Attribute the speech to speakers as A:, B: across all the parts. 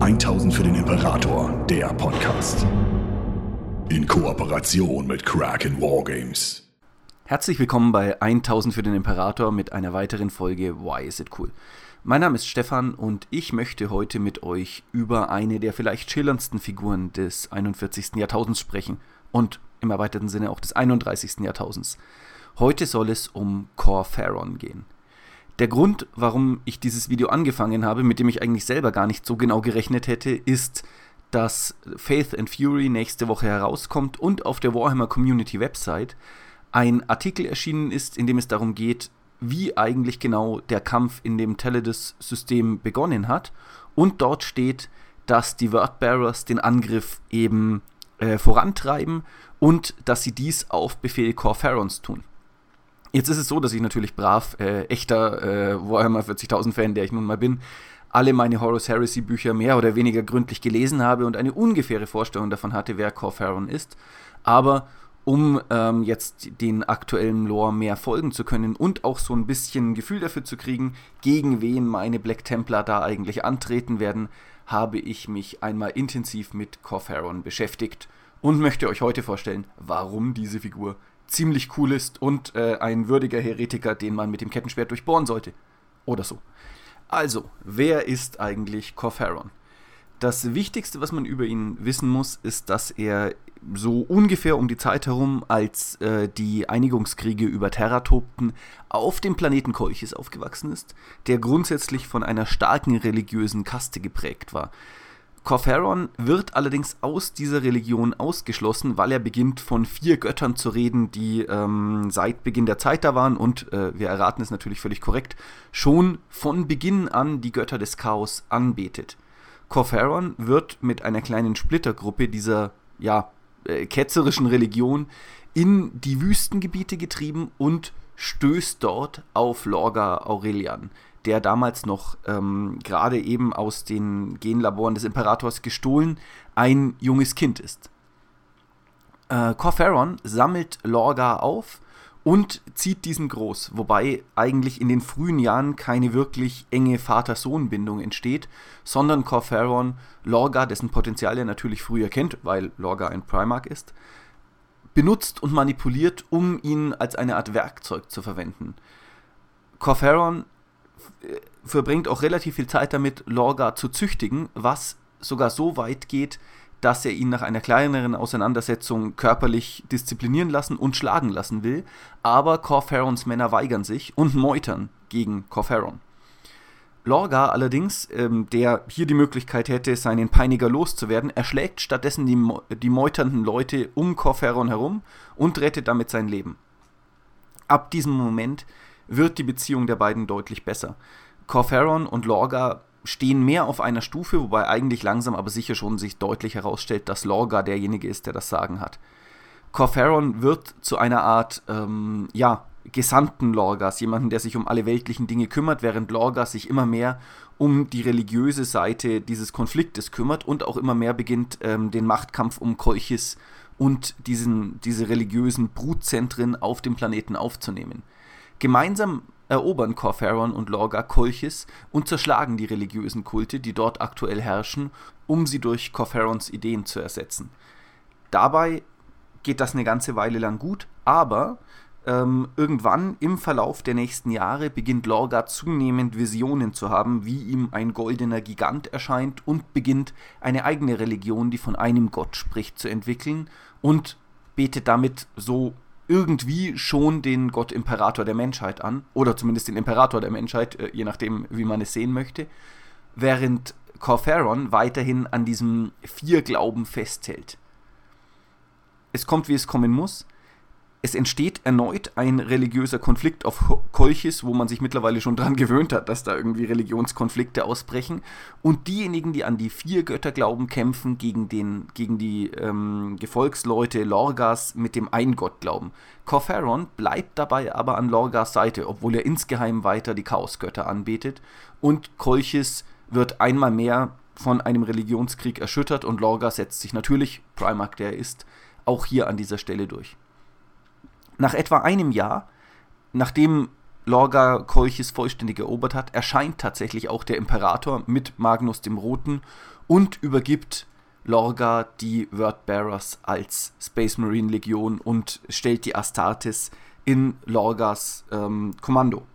A: 1000 für den Imperator, der Podcast. In Kooperation mit Kraken Wargames.
B: Herzlich willkommen bei 1000 für den Imperator mit einer weiteren Folge Why is it cool? Mein Name ist Stefan und ich möchte heute mit euch über eine der vielleicht schillerndsten Figuren des 41. Jahrtausends sprechen und im erweiterten Sinne auch des 31. Jahrtausends. Heute soll es um Cor Pharaon gehen. Der Grund, warum ich dieses Video angefangen habe, mit dem ich eigentlich selber gar nicht so genau gerechnet hätte, ist, dass Faith and Fury nächste Woche herauskommt und auf der Warhammer Community Website ein Artikel erschienen ist, in dem es darum geht, wie eigentlich genau der Kampf in dem Teledus-System begonnen hat. Und dort steht, dass die Wordbearers den Angriff eben äh, vorantreiben und dass sie dies auf Befehl Corpharaons tun. Jetzt ist es so, dass ich natürlich brav, äh, echter äh, Warhammer 40.000 Fan, der ich nun mal bin, alle meine Horus Heresy Bücher mehr oder weniger gründlich gelesen habe und eine ungefähre Vorstellung davon hatte, wer Corpharon ist. Aber um ähm, jetzt den aktuellen Lore mehr folgen zu können und auch so ein bisschen Gefühl dafür zu kriegen, gegen wen meine Black Templar da eigentlich antreten werden, habe ich mich einmal intensiv mit Corpharon beschäftigt und möchte euch heute vorstellen, warum diese Figur ziemlich cool ist und äh, ein würdiger Heretiker, den man mit dem Kettenschwert durchbohren sollte. Oder so. Also, wer ist eigentlich Corpharon? Das Wichtigste, was man über ihn wissen muss, ist, dass er so ungefähr um die Zeit herum, als äh, die Einigungskriege über Terra tobten, auf dem Planeten Kolchis aufgewachsen ist, der grundsätzlich von einer starken religiösen Kaste geprägt war. Corpharon wird allerdings aus dieser Religion ausgeschlossen, weil er beginnt von vier Göttern zu reden, die ähm, seit Beginn der Zeit da waren und, äh, wir erraten es natürlich völlig korrekt, schon von Beginn an die Götter des Chaos anbetet. Corpharon wird mit einer kleinen Splittergruppe dieser, ja, äh, ketzerischen Religion in die Wüstengebiete getrieben und stößt dort auf Lorga Aurelian, der damals noch ähm, gerade eben aus den Genlaboren des Imperators gestohlen ein junges Kind ist. Äh, Corpharon sammelt Lorga auf und zieht diesen groß, wobei eigentlich in den frühen Jahren keine wirklich enge Vater-Sohn-Bindung entsteht, sondern Corpharon Lorga, dessen Potenzial er natürlich früher kennt, weil Lorga ein Primarch ist, benutzt und manipuliert, um ihn als eine Art Werkzeug zu verwenden. Corpharon äh, verbringt auch relativ viel Zeit damit, Lorga zu züchtigen, was sogar so weit geht, dass er ihn nach einer kleineren Auseinandersetzung körperlich disziplinieren lassen und schlagen lassen will, aber Corpharons Männer weigern sich und meutern gegen Corpharon. Lorga allerdings, ähm, der hier die Möglichkeit hätte, seinen Peiniger loszuwerden, erschlägt stattdessen die, die meuternden Leute um Corpharon herum und rettet damit sein Leben. Ab diesem Moment wird die Beziehung der beiden deutlich besser. Corpharon und Lorga stehen mehr auf einer Stufe, wobei eigentlich langsam aber sicher schon sich deutlich herausstellt, dass Lorga derjenige ist, der das Sagen hat. Corpharon wird zu einer Art, ähm, ja, Gesandten Lorgas, jemanden, der sich um alle weltlichen Dinge kümmert, während Lorgas sich immer mehr um die religiöse Seite dieses Konfliktes kümmert und auch immer mehr beginnt, ähm, den Machtkampf um Kolchis und diesen, diese religiösen Brutzentren auf dem Planeten aufzunehmen. Gemeinsam erobern Corpharon und Lorga Kolchis und zerschlagen die religiösen Kulte, die dort aktuell herrschen, um sie durch Corpharons Ideen zu ersetzen. Dabei geht das eine ganze Weile lang gut, aber ähm, irgendwann im Verlauf der nächsten Jahre beginnt Lorga zunehmend Visionen zu haben, wie ihm ein goldener Gigant erscheint und beginnt eine eigene Religion, die von einem Gott spricht, zu entwickeln und betet damit so irgendwie schon den Gott Imperator der Menschheit an, oder zumindest den Imperator der Menschheit, äh, je nachdem, wie man es sehen möchte, während Corpharon weiterhin an diesem Vierglauben festhält. Es kommt, wie es kommen muss es entsteht erneut ein religiöser Konflikt auf Kolchis, wo man sich mittlerweile schon dran gewöhnt hat, dass da irgendwie Religionskonflikte ausbrechen. Und diejenigen, die an die vier Götter glauben, kämpfen gegen, den, gegen die ähm, Gefolgsleute Lorgas mit dem Eingott glauben. Corpharon bleibt dabei aber an Lorgas Seite, obwohl er insgeheim weiter die Chaosgötter anbetet. Und Kolchis wird einmal mehr von einem Religionskrieg erschüttert und Lorga setzt sich natürlich, Primarch der er ist, auch hier an dieser Stelle durch. Nach etwa einem Jahr, nachdem Lorga Kolchis vollständig erobert hat, erscheint tatsächlich auch der Imperator mit Magnus dem Roten und übergibt Lorga die Wordbearers als Space Marine Legion und stellt die Astartes in Lorgas ähm, Kommando.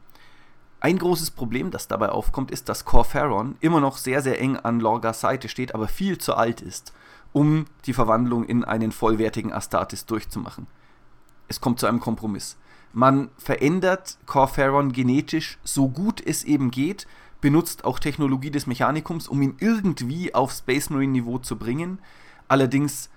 B: Ein großes Problem, das dabei aufkommt, ist, dass Corferon immer noch sehr, sehr eng an Lorgas Seite steht, aber viel zu alt ist, um die Verwandlung in einen vollwertigen Astartes durchzumachen. Es kommt zu einem Kompromiss. Man verändert Corferon genetisch so gut es eben geht, benutzt auch Technologie des Mechanikums, um ihn irgendwie auf Space Marine Niveau zu bringen. Allerdings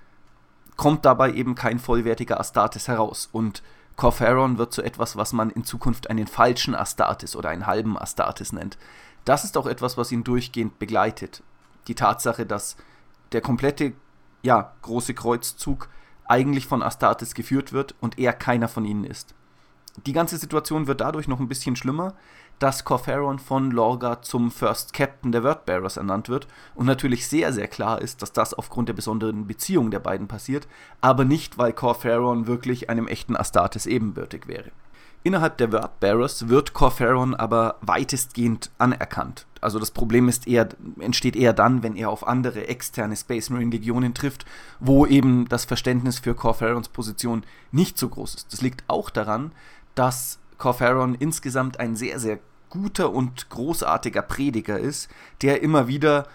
B: kommt dabei eben kein vollwertiger Astartes heraus und Corferon wird zu etwas, was man in Zukunft einen falschen Astartes oder einen halben Astartes nennt. Das ist auch etwas, was ihn durchgehend begleitet. Die Tatsache, dass der komplette, ja, große Kreuzzug eigentlich von Astartes geführt wird und er keiner von ihnen ist. Die ganze Situation wird dadurch noch ein bisschen schlimmer, dass Corferon von Lorga zum First Captain der Wordbearers ernannt wird und natürlich sehr, sehr klar ist, dass das aufgrund der besonderen Beziehung der beiden passiert, aber nicht, weil Corferon wirklich einem echten Astartes ebenbürtig wäre. Innerhalb der Wordbearers wird Corferon aber weitestgehend anerkannt. Also das Problem eher, entsteht eher dann, wenn er auf andere externe Space Marine Legionen trifft, wo eben das Verständnis für Corferons Position nicht so groß ist. Das liegt auch daran, dass Corferon insgesamt ein sehr, sehr guter und großartiger Prediger ist, der immer wieder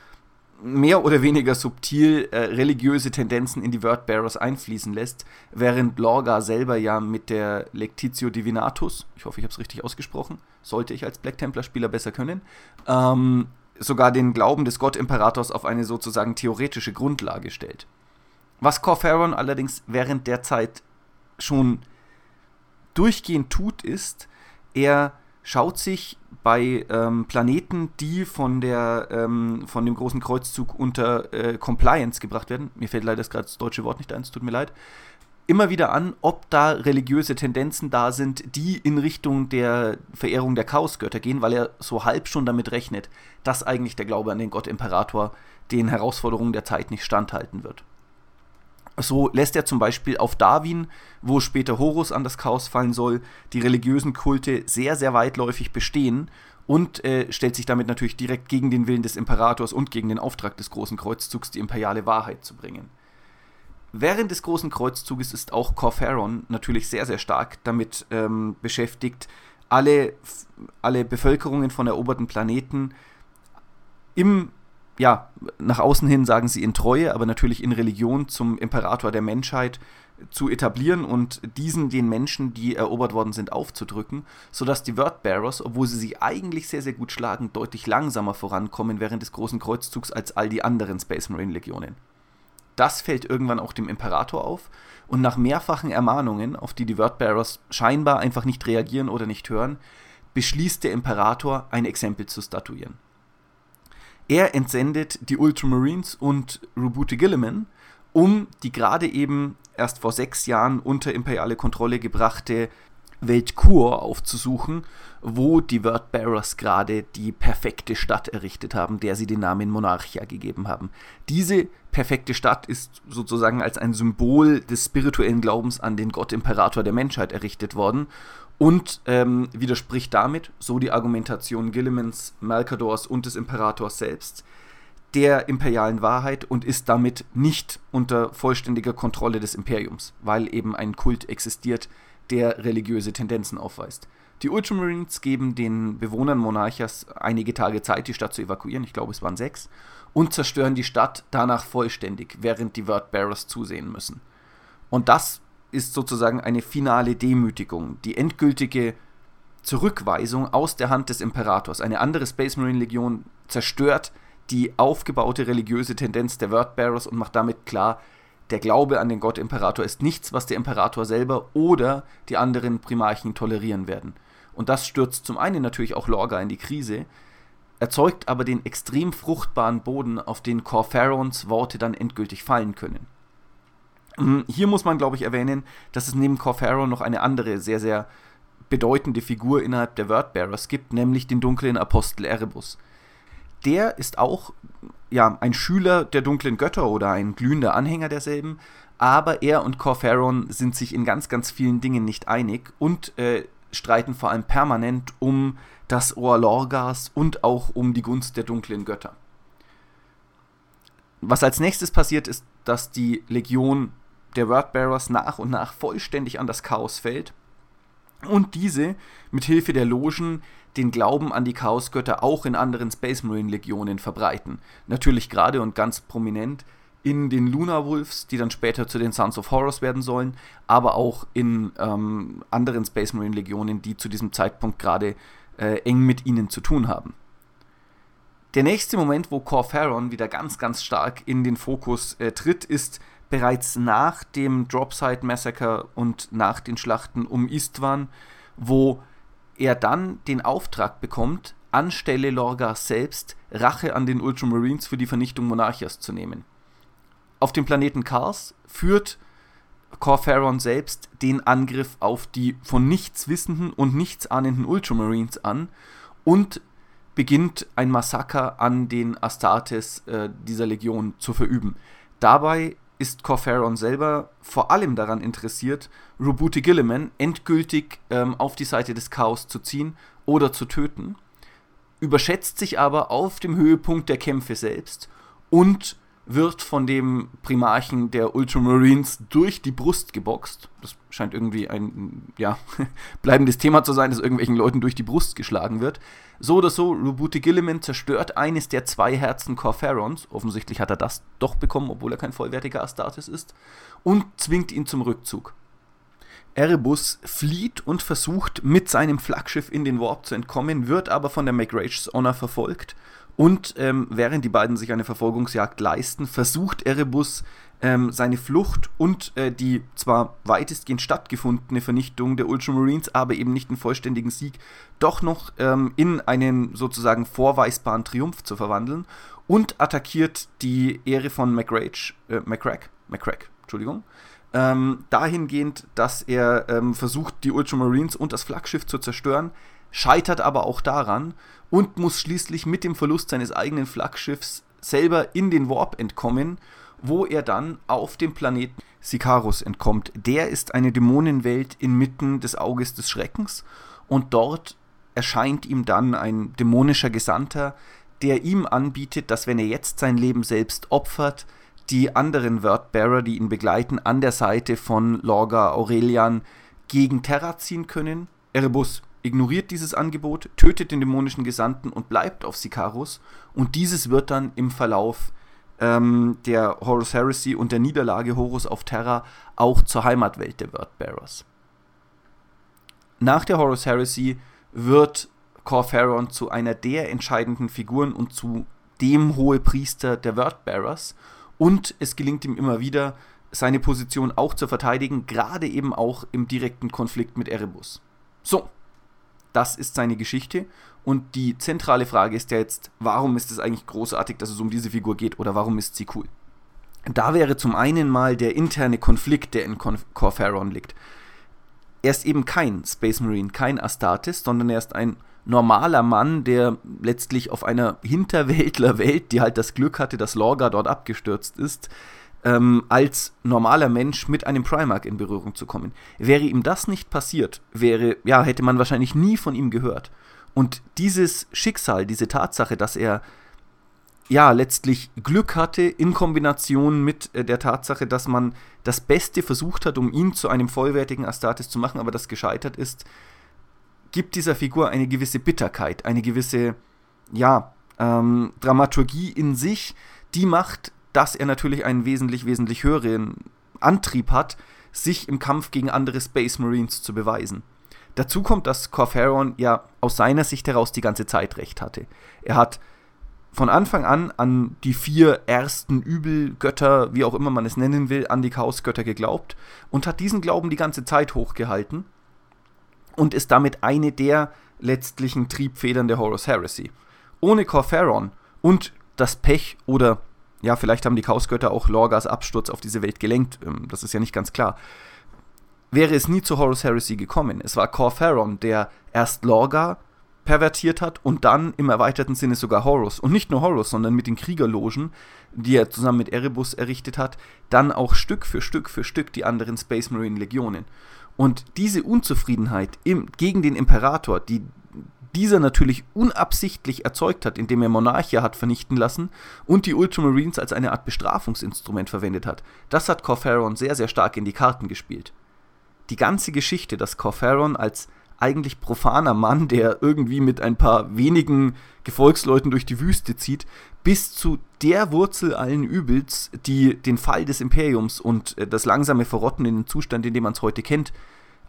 B: mehr oder weniger subtil äh, religiöse Tendenzen in die Wordbearers einfließen lässt, während Lorga selber ja mit der Lectitio Divinatus, ich hoffe, ich habe es richtig ausgesprochen, sollte ich als Black Templar-Spieler besser können, ähm, sogar den Glauben des Gottimperators auf eine sozusagen theoretische Grundlage stellt. Was Corferon allerdings während der Zeit schon durchgehend tut, ist, er schaut sich bei ähm, Planeten, die von, der, ähm, von dem großen Kreuzzug unter äh, Compliance gebracht werden, mir fällt leider das gerade das deutsche Wort nicht ein, es tut mir leid, immer wieder an, ob da religiöse Tendenzen da sind, die in Richtung der Verehrung der Chaosgötter gehen, weil er so halb schon damit rechnet, dass eigentlich der Glaube an den Gott Imperator den Herausforderungen der Zeit nicht standhalten wird. So lässt er zum Beispiel auf Darwin, wo später Horus an das Chaos fallen soll, die religiösen Kulte sehr, sehr weitläufig bestehen und äh, stellt sich damit natürlich direkt gegen den Willen des Imperators und gegen den Auftrag des Großen Kreuzzugs, die imperiale Wahrheit zu bringen. Während des Großen Kreuzzuges ist auch Corferon natürlich sehr, sehr stark damit ähm, beschäftigt, alle, alle Bevölkerungen von eroberten Planeten im ja, nach außen hin sagen sie in Treue, aber natürlich in Religion zum Imperator der Menschheit zu etablieren und diesen den Menschen, die erobert worden sind, aufzudrücken, sodass die Wordbearers, obwohl sie sich eigentlich sehr, sehr gut schlagen, deutlich langsamer vorankommen während des großen Kreuzzugs als all die anderen Space Marine Legionen. Das fällt irgendwann auch dem Imperator auf und nach mehrfachen Ermahnungen, auf die die Wordbearers scheinbar einfach nicht reagieren oder nicht hören, beschließt der Imperator, ein Exempel zu statuieren. Er entsendet die Ultramarines und Rubute Gilliman, um die gerade eben erst vor sechs Jahren unter imperiale Kontrolle gebrachte Welt Kur aufzusuchen, wo die Wordbearers gerade die perfekte Stadt errichtet haben, der sie den Namen Monarchia gegeben haben. Diese perfekte Stadt ist sozusagen als ein Symbol des spirituellen Glaubens an den Gott Imperator der Menschheit errichtet worden und ähm, widerspricht damit, so die Argumentation Gillimans, Malkadors und des Imperators selbst, der imperialen Wahrheit und ist damit nicht unter vollständiger Kontrolle des Imperiums, weil eben ein Kult existiert, der religiöse Tendenzen aufweist. Die Ultramarines geben den Bewohnern Monarchias einige Tage Zeit, die Stadt zu evakuieren, ich glaube es waren sechs, und zerstören die Stadt danach vollständig, während die Wordbearers zusehen müssen. Und das ist sozusagen eine finale Demütigung, die endgültige Zurückweisung aus der Hand des Imperators. Eine andere Space Marine Legion zerstört die aufgebaute religiöse Tendenz der Wordbearers und macht damit klar, der Glaube an den Gott Imperator ist nichts, was der Imperator selber oder die anderen Primarchen tolerieren werden. Und das stürzt zum einen natürlich auch Lorga in die Krise, erzeugt aber den extrem fruchtbaren Boden, auf den Corferons Worte dann endgültig fallen können. Mm, hier muss man, glaube ich, erwähnen, dass es neben Corfaro noch eine andere sehr, sehr bedeutende Figur innerhalb der Wordbearers gibt, nämlich den dunklen Apostel Erebus. Der ist auch ja, ein Schüler der dunklen Götter oder ein glühender Anhänger derselben, aber er und Corferon sind sich in ganz, ganz vielen Dingen nicht einig und äh, streiten vor allem permanent um das Ohr Lorgas und auch um die Gunst der dunklen Götter. Was als nächstes passiert, ist, dass die Legion der Wordbearers nach und nach vollständig an das Chaos fällt und diese mit Hilfe der Logen den Glauben an die Chaosgötter auch in anderen Space Marine Legionen verbreiten. Natürlich gerade und ganz prominent in den Lunar Wolves, die dann später zu den Sons of Horus werden sollen, aber auch in ähm, anderen Space Marine Legionen, die zu diesem Zeitpunkt gerade äh, eng mit ihnen zu tun haben. Der nächste Moment, wo Corferon wieder ganz, ganz stark in den Fokus äh, tritt, ist bereits nach dem Dropside Massacre und nach den Schlachten um Istvan, wo er dann den Auftrag bekommt, anstelle Lorgas selbst Rache an den Ultramarines für die Vernichtung Monarchias zu nehmen. Auf dem Planeten Kars führt Corferon selbst den Angriff auf die von nichts wissenden und nichts ahnenden Ultramarines an und beginnt ein Massaker an den Astartes äh, dieser Legion zu verüben. Dabei ist Corferon selber vor allem daran interessiert, Roboute Gilliman endgültig ähm, auf die Seite des Chaos zu ziehen oder zu töten, überschätzt sich aber auf dem Höhepunkt der Kämpfe selbst und wird von dem Primarchen der Ultramarines durch die Brust geboxt. Das scheint irgendwie ein ja, bleibendes Thema zu sein, dass irgendwelchen Leuten durch die Brust geschlagen wird. So oder so, Roboute Gilliman zerstört eines der zwei Herzen Corferons. Offensichtlich hat er das doch bekommen, obwohl er kein vollwertiger Astartes ist. Und zwingt ihn zum Rückzug. Erebus flieht und versucht mit seinem Flaggschiff in den Warp zu entkommen, wird aber von der McRage's Honor verfolgt und ähm, während die beiden sich eine Verfolgungsjagd leisten, versucht Erebus ähm, seine Flucht und äh, die zwar weitestgehend stattgefundene Vernichtung der Ultramarines, aber eben nicht einen vollständigen Sieg, doch noch ähm, in einen sozusagen vorweisbaren Triumph zu verwandeln und attackiert die Ehre von McRage, äh, McCrack, McCrack, Entschuldigung, ähm, dahingehend, dass er ähm, versucht, die Ultramarines und das Flaggschiff zu zerstören, scheitert aber auch daran und muss schließlich mit dem Verlust seines eigenen Flaggschiffs selber in den Warp entkommen, wo er dann auf dem Planeten Sicarus entkommt. Der ist eine Dämonenwelt inmitten des Auges des Schreckens und dort erscheint ihm dann ein dämonischer Gesandter, der ihm anbietet, dass wenn er jetzt sein Leben selbst opfert, die anderen Wordbearer, die ihn begleiten, an der Seite von Lorga Aurelian gegen Terra ziehen können. Erebus ignoriert dieses Angebot, tötet den dämonischen Gesandten und bleibt auf Sicarus. Und dieses wird dann im Verlauf ähm, der Horus Heresy und der Niederlage Horus auf Terra auch zur Heimatwelt der Wordbearers. Nach der Horus Heresy wird Corferon zu einer der entscheidenden Figuren und zu dem Hohepriester der Wordbearers und es gelingt ihm immer wieder, seine Position auch zu verteidigen, gerade eben auch im direkten Konflikt mit Erebus. So, das ist seine Geschichte. Und die zentrale Frage ist ja jetzt, warum ist es eigentlich großartig, dass es um diese Figur geht oder warum ist sie cool? Da wäre zum einen mal der interne Konflikt, der in Corferon liegt. Er ist eben kein Space Marine, kein Astartes, sondern er ist ein normaler Mann, der letztlich auf einer Hinterwäldlerwelt, die halt das Glück hatte, dass Lorga dort abgestürzt ist, ähm, als normaler Mensch mit einem Primark in Berührung zu kommen. Wäre ihm das nicht passiert, wäre, ja, hätte man wahrscheinlich nie von ihm gehört. Und dieses Schicksal, diese Tatsache, dass er ja letztlich Glück hatte in Kombination mit äh, der Tatsache, dass man das Beste versucht hat, um ihn zu einem vollwertigen Astartes zu machen, aber das gescheitert ist, gibt dieser Figur eine gewisse Bitterkeit, eine gewisse, ja, ähm, Dramaturgie in sich, die macht dass er natürlich einen wesentlich, wesentlich höheren Antrieb hat, sich im Kampf gegen andere Space Marines zu beweisen. Dazu kommt, dass Corferon ja aus seiner Sicht heraus die ganze Zeit recht hatte. Er hat von Anfang an an die vier ersten Übelgötter, wie auch immer man es nennen will, an die Chaosgötter geglaubt und hat diesen Glauben die ganze Zeit hochgehalten und ist damit eine der letztlichen Triebfedern der Horus Heresy. Ohne Corferon und das Pech oder ja, vielleicht haben die Chaosgötter auch Lorgas Absturz auf diese Welt gelenkt. Ähm, das ist ja nicht ganz klar. Wäre es nie zu Horus Heresy gekommen. Es war Corferon, der erst Lorga pervertiert hat und dann im erweiterten Sinne sogar Horus. Und nicht nur Horus, sondern mit den Kriegerlogen, die er zusammen mit Erebus errichtet hat, dann auch Stück für Stück für Stück die anderen Space Marine Legionen. Und diese Unzufriedenheit im, gegen den Imperator, die dieser natürlich unabsichtlich erzeugt hat, indem er Monarchia hat vernichten lassen und die Ultramarines als eine Art Bestrafungsinstrument verwendet hat, das hat Corferon sehr, sehr stark in die Karten gespielt. Die ganze Geschichte, dass Corferon als eigentlich profaner Mann, der irgendwie mit ein paar wenigen Gefolgsleuten durch die Wüste zieht, bis zu der Wurzel allen Übels, die den Fall des Imperiums und äh, das langsame Verrotten in den Zustand, in dem man es heute kennt,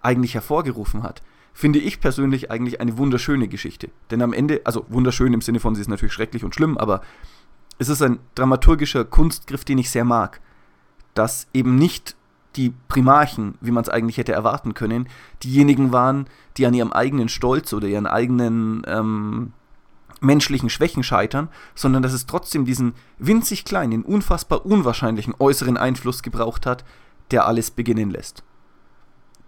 B: eigentlich hervorgerufen hat, finde ich persönlich eigentlich eine wunderschöne Geschichte. Denn am Ende, also wunderschön im Sinne von, sie ist natürlich schrecklich und schlimm, aber es ist ein dramaturgischer Kunstgriff, den ich sehr mag. Dass eben nicht die Primarchen, wie man es eigentlich hätte erwarten können, diejenigen waren, die an ihrem eigenen Stolz oder ihren eigenen ähm, menschlichen Schwächen scheitern, sondern dass es trotzdem diesen winzig kleinen, unfassbar unwahrscheinlichen äußeren Einfluss gebraucht hat, der alles beginnen lässt.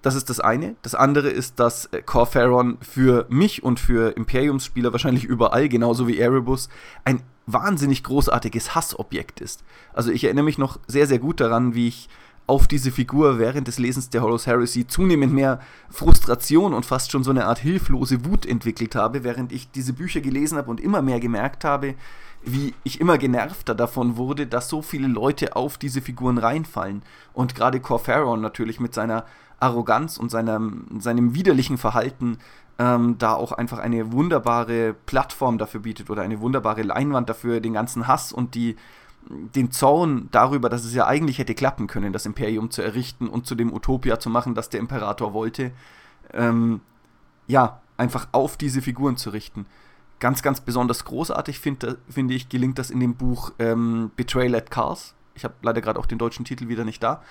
B: Das ist das eine. Das andere ist, dass äh, Corferon für mich und für Imperiumsspieler wahrscheinlich überall, genauso wie Erebus, ein wahnsinnig großartiges Hassobjekt ist. Also ich erinnere mich noch sehr, sehr gut daran, wie ich auf diese Figur während des Lesens der Horus Heresy zunehmend mehr Frustration und fast schon so eine Art hilflose Wut entwickelt habe, während ich diese Bücher gelesen habe und immer mehr gemerkt habe, wie ich immer genervter davon wurde, dass so viele Leute auf diese Figuren reinfallen. Und gerade Corferon natürlich mit seiner Arroganz und seinem, seinem widerlichen Verhalten ähm, da auch einfach eine wunderbare Plattform dafür bietet oder eine wunderbare Leinwand dafür, den ganzen Hass und die, den Zorn darüber, dass es ja eigentlich hätte klappen können, das Imperium zu errichten und zu dem Utopia zu machen, das der Imperator wollte, ähm, ja, einfach auf diese Figuren zu richten. Ganz, ganz besonders großartig finde find ich, gelingt das in dem Buch ähm, Betrayal at Cars. Ich habe leider gerade auch den deutschen Titel wieder nicht da.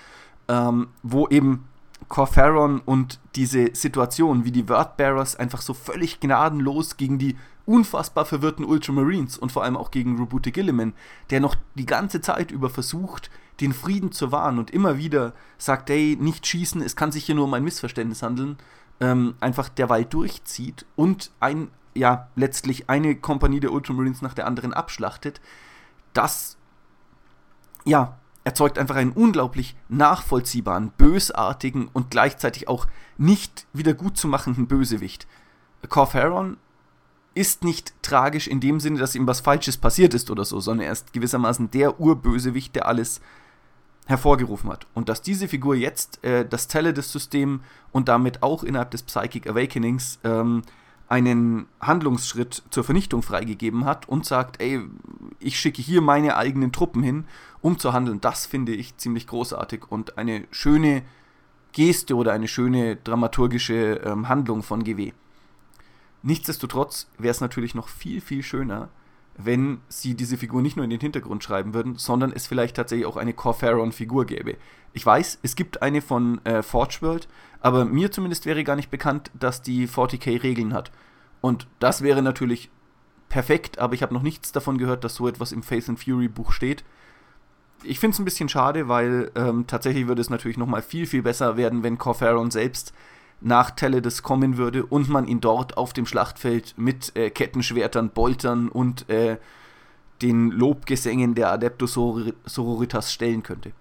B: Ähm, wo eben Corferon und diese Situation, wie die Wordbearers einfach so völlig gnadenlos gegen die unfassbar verwirrten Ultramarines und vor allem auch gegen Robute Gilliman, der noch die ganze Zeit über versucht, den Frieden zu wahren und immer wieder sagt, ey, nicht schießen, es kann sich hier nur um ein Missverständnis handeln, ähm, einfach derweil durchzieht und ein, ja, letztlich eine Kompanie der Ultramarines nach der anderen abschlachtet, das, ja, erzeugt einfach einen unglaublich nachvollziehbaren, bösartigen und gleichzeitig auch nicht wieder gut zu machenden Bösewicht. Corferon ist nicht tragisch in dem Sinne, dass ihm was Falsches passiert ist oder so, sondern er ist gewissermaßen der Urbösewicht, der alles hervorgerufen hat. Und dass diese Figur jetzt äh, das Teledis-System und damit auch innerhalb des Psychic Awakenings ähm, einen Handlungsschritt zur Vernichtung freigegeben hat und sagt, ey, ich schicke hier meine eigenen Truppen hin, um zu handeln, das finde ich ziemlich großartig und eine schöne Geste oder eine schöne dramaturgische ähm, Handlung von GW. Nichtsdestotrotz wäre es natürlich noch viel, viel schöner, wenn sie diese Figur nicht nur in den Hintergrund schreiben würden, sondern es vielleicht tatsächlich auch eine Corferon-Figur gäbe. Ich weiß, es gibt eine von äh, Forge World, aber mir zumindest wäre gar nicht bekannt, dass die 40k Regeln hat. Und das wäre natürlich perfekt, aber ich habe noch nichts davon gehört, dass so etwas im Faith and Fury Buch steht. Ich finde es ein bisschen schade, weil ähm, tatsächlich würde es natürlich nochmal viel, viel besser werden, wenn Corferon selbst nach Teledes kommen würde und man ihn dort auf dem Schlachtfeld mit äh, Kettenschwertern, Boltern und äh, den Lobgesängen der Adeptus Sororitas stellen könnte.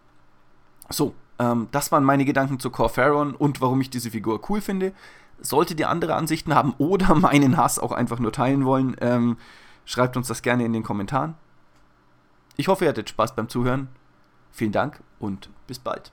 B: So, ähm, das waren meine Gedanken zu Corferon und warum ich diese Figur cool finde. Solltet ihr andere Ansichten haben oder meinen Hass auch einfach nur teilen wollen, ähm, schreibt uns das gerne in den Kommentaren. Ich hoffe, ihr hattet Spaß beim Zuhören. Vielen Dank und bis bald.